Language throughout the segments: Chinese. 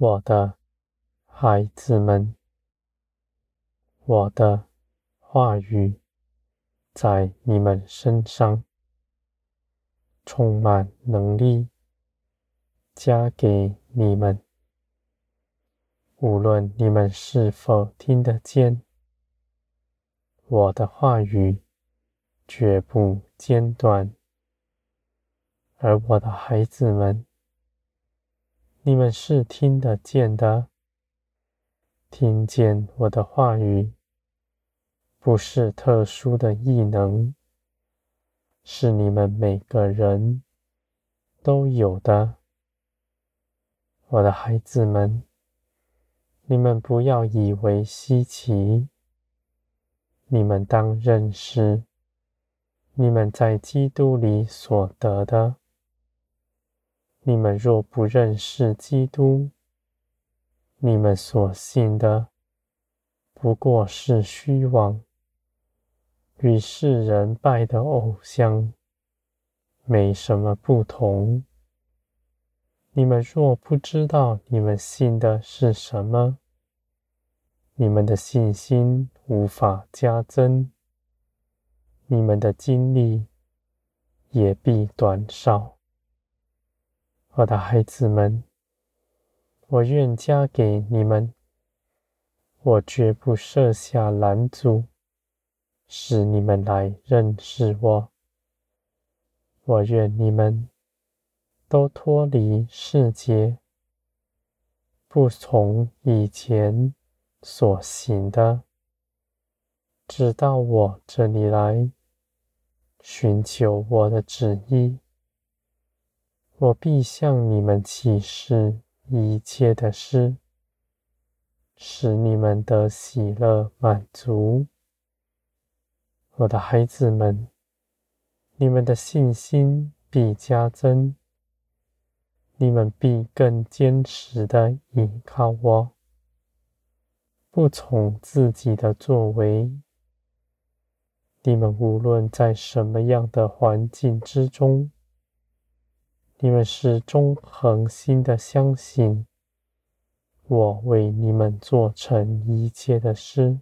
我的孩子们，我的话语在你们身上充满能力，加给你们。无论你们是否听得见，我的话语绝不间断。而我的孩子们，你们是听得见的，听见我的话语，不是特殊的异能，是你们每个人都有的。我的孩子们，你们不要以为稀奇，你们当认识，你们在基督里所得的。你们若不认识基督，你们所信的不过是虚妄，与世人拜的偶像没什么不同。你们若不知道你们信的是什么，你们的信心无法加增，你们的精力也必短少。我的孩子们，我愿加给你们，我绝不设下拦阻，使你们来认识我。我愿你们都脱离世界，不从以前所行的，直到我这里来，寻求我的旨意。我必向你们启示一切的事，使你们得喜乐满足。我的孩子们，你们的信心必加增，你们必更坚实地倚靠我，不从自己的作为。你们无论在什么样的环境之中，你们是忠恒心的相信，我为你们做成一切的事。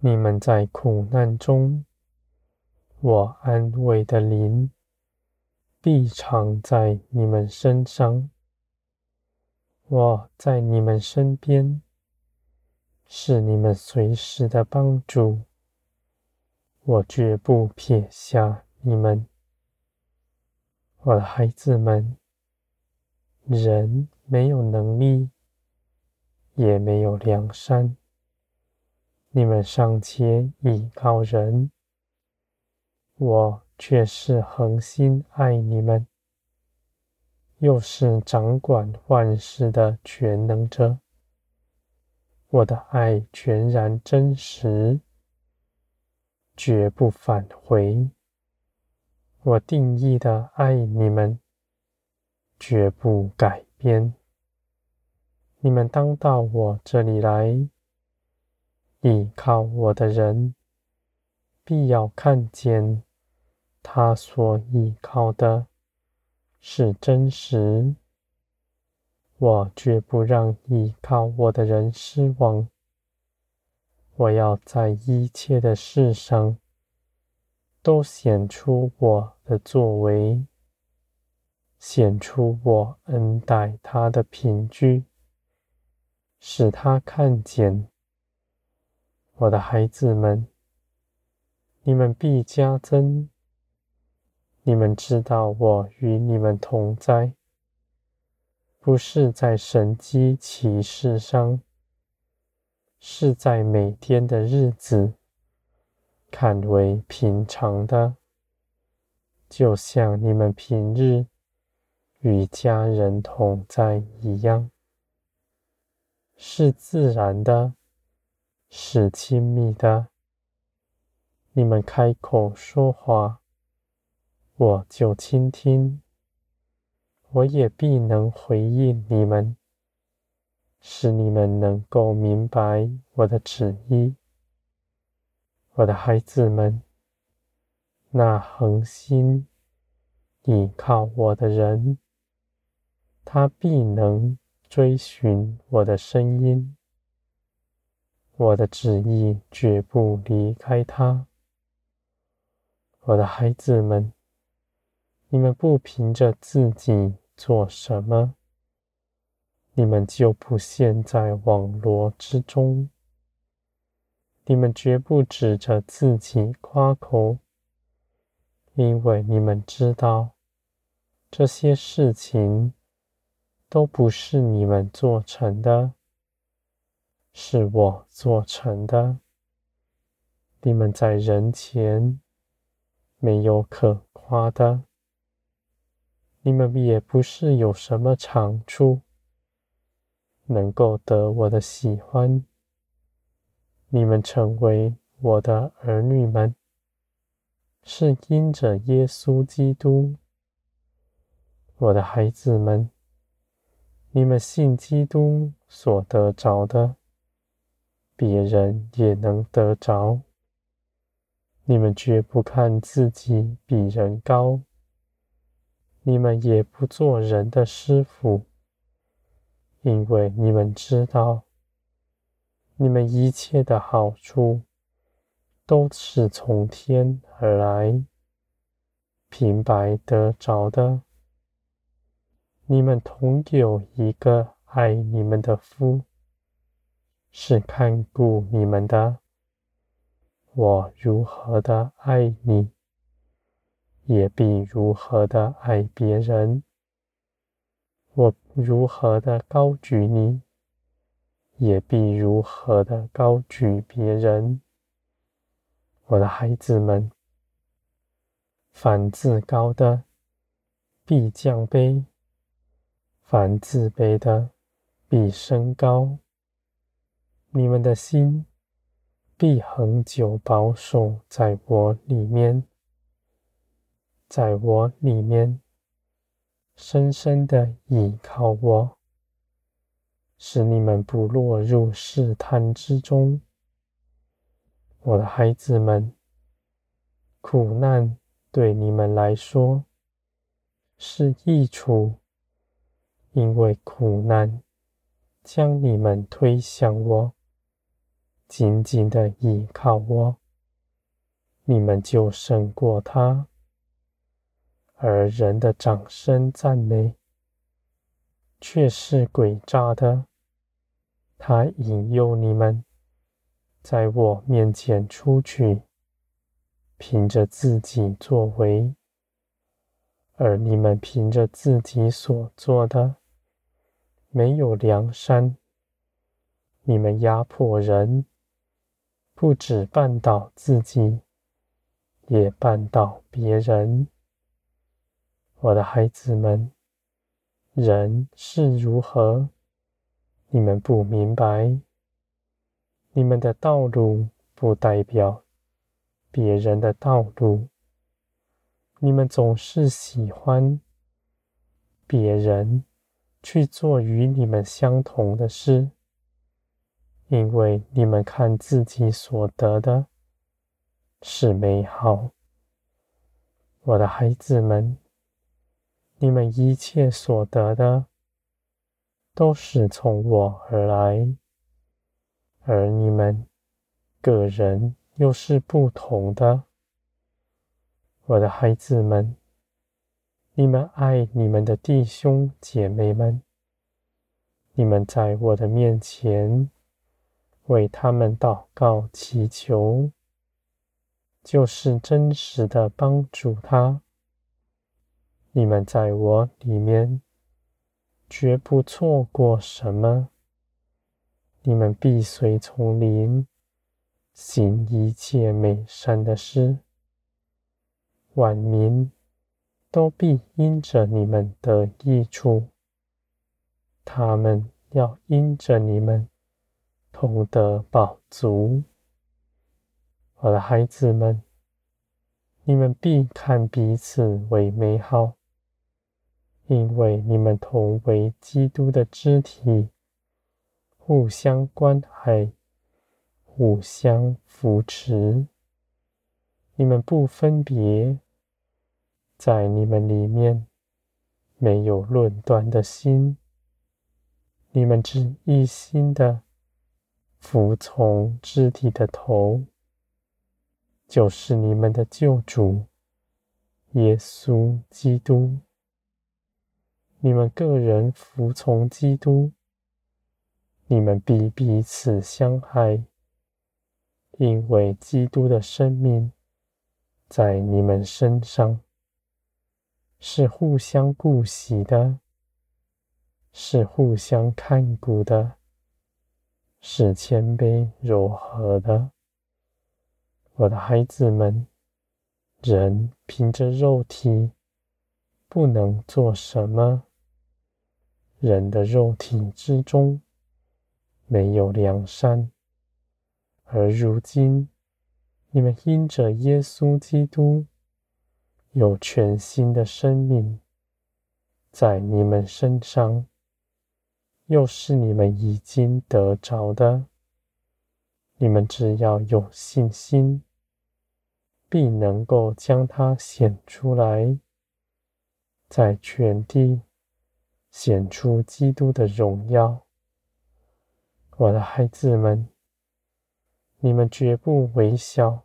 你们在苦难中，我安慰的灵必常在你们身上。我在你们身边，是你们随时的帮助。我绝不撇下你们。我的孩子们，人没有能力，也没有良善，你们尚且倚靠人，我却是恒心爱你们，又是掌管万事的全能者。我的爱全然真实，绝不返回。我定义的爱你们，绝不改变。你们当到我这里来，倚靠我的人，必要看见他所倚靠的是真实。我绝不让倚靠我的人失望。我要在一切的事上，都显出我的作为，显出我恩待他的凭据，使他看见。我的孩子们，你们必加增。你们知道我与你们同在，不是在神迹奇事上，是在每天的日子。看为平常的，就像你们平日与家人同在一样，是自然的，是亲密的。你们开口说话，我就倾听，我也必能回应你们，使你们能够明白我的旨意。我的孩子们，那恒心倚靠我的人，他必能追寻我的声音。我的旨意绝不离开他。我的孩子们，你们不凭着自己做什么，你们就不陷在网罗之中。你们绝不指着自己夸口，因为你们知道这些事情。都不是你们做成的，是我做成的。你们在人前没有可夸的，你们也不是有什么长处能够得我的喜欢。你们成为我的儿女们，是因着耶稣基督，我的孩子们。你们信基督所得着的，别人也能得着。你们绝不看自己比人高，你们也不做人的师傅，因为你们知道，你们一切的好处都是从天而来，平白得着的。你们同有一个爱你们的夫，是看顾你们的。我如何的爱你，也必如何的爱别人。我如何的高举你，也必如何的高举别人。我的孩子们，凡自高的，必降卑。凡自卑的，必升高。你们的心必恒久保守在我里面，在我里面深深的倚靠我，使你们不落入试探之中。我的孩子们，苦难对你们来说是益处。因为苦难将你们推向我，紧紧的依靠我，你们就胜过他。而人的掌声赞美，却是诡诈的。他引诱你们在我面前出去，凭着自己作为，而你们凭着自己所做的。没有梁山，你们压迫人，不只绊倒自己，也绊倒别人。我的孩子们，人是如何，你们不明白。你们的道路不代表别人的道路，你们总是喜欢别人。去做与你们相同的事，因为你们看自己所得的是美好。我的孩子们，你们一切所得的都是从我而来，而你们个人又是不同的。我的孩子们。你们爱你们的弟兄姐妹们，你们在我的面前为他们祷告祈求，就是真实的帮助他。你们在我里面绝不错过什么，你们必随从灵行一切美善的事，万民。都必因着你们得益处，他们要因着你们同得饱足。我的孩子们，你们必看彼此为美好，因为你们同为基督的肢体，互相关爱，互相扶持。你们不分别。在你们里面没有论断的心，你们只一心的服从肢体的头，就是你们的救主耶稣基督。你们个人服从基督，你们必彼此相爱，因为基督的生命在你们身上。是互相顾惜的，是互相看顾的，是谦卑柔和的。我的孩子们，人凭着肉体不能做什么，人的肉体之中没有良善，而如今你们因着耶稣基督。有全新的生命在你们身上，又是你们已经得着的。你们只要有信心，必能够将它显出来，在全地显出基督的荣耀。我的孩子们，你们绝不微小。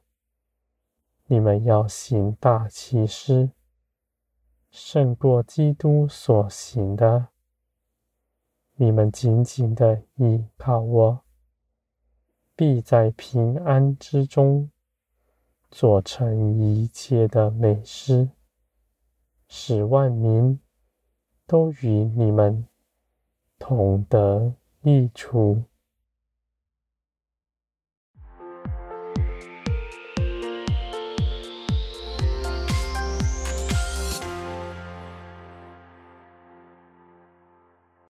你们要行大奇事，胜过基督所行的。你们紧紧的依靠我，必在平安之中做成一切的美事，使万民都与你们同得益处。